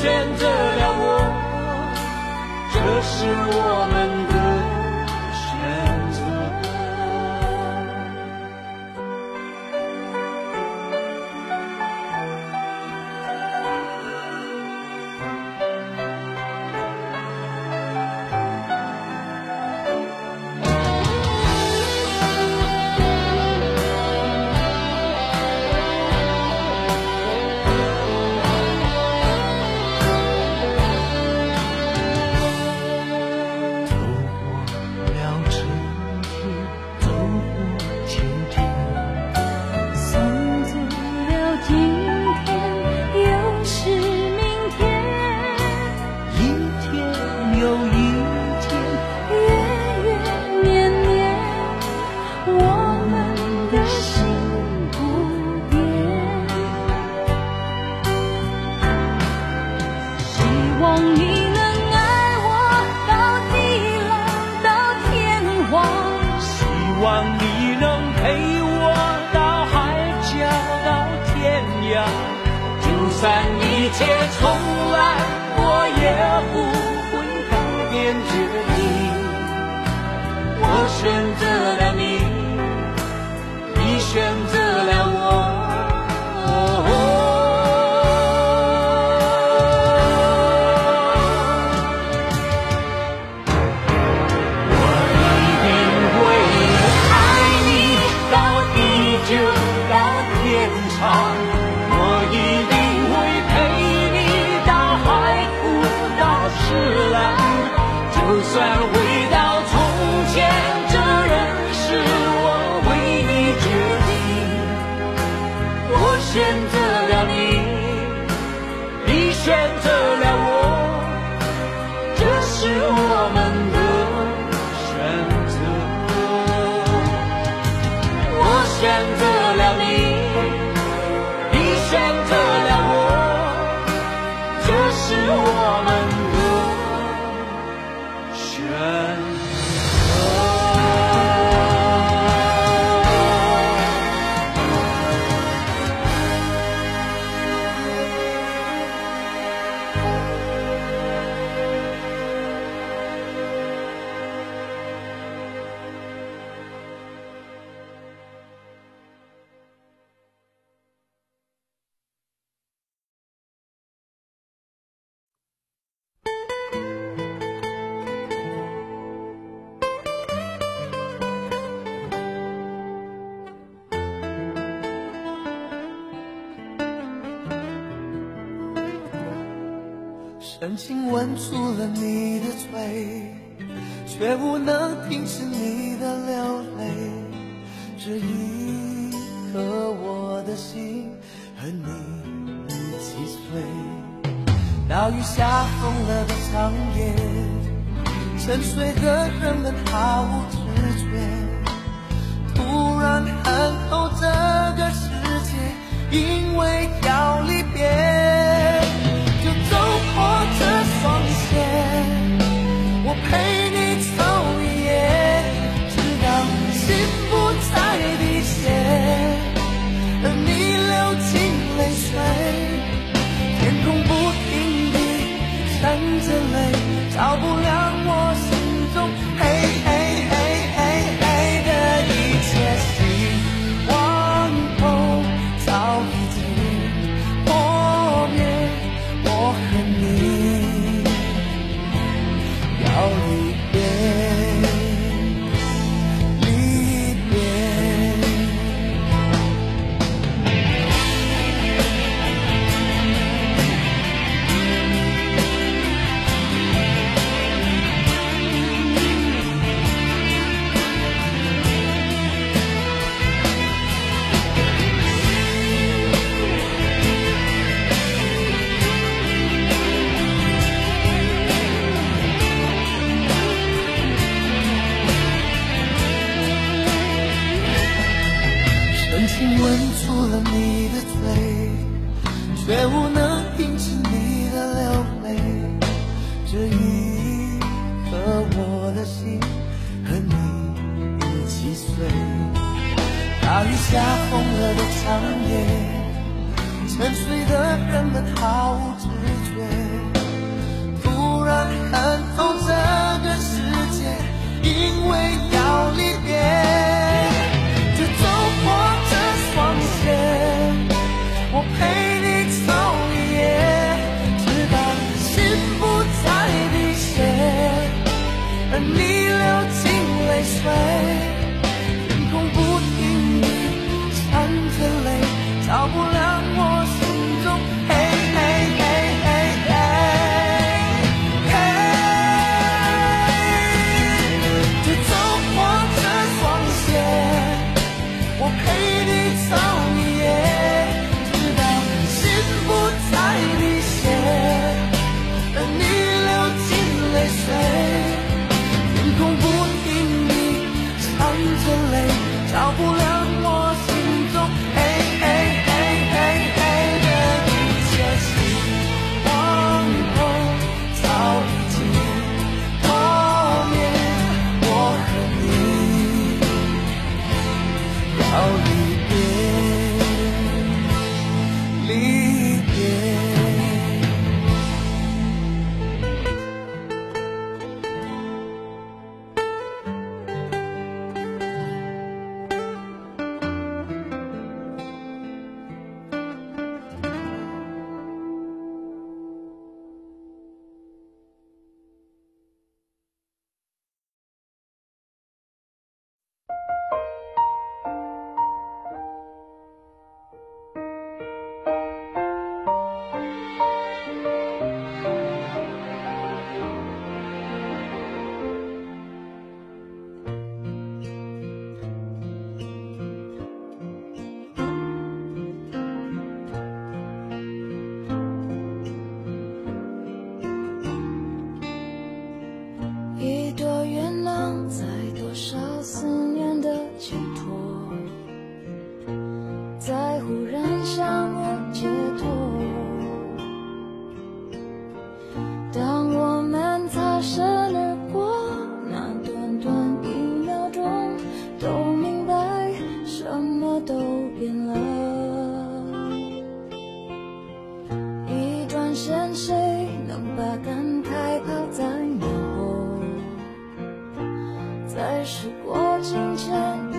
选择了我，这是我们你能陪我到海角到天涯。就算一切重来我也不会改变决定我选择了你你选择 song. 是我们深情吻住了你的嘴，却无能停止你的流泪。这一刻，我的心和你一起碎。大雨下疯了的长夜，沉睡的人们毫无哽夜沉睡的人们毫无知觉突然恨透这个世界因为要离别就走破这双鞋我陪你走一夜直到心不再滴血而你流尽泪水在时过境迁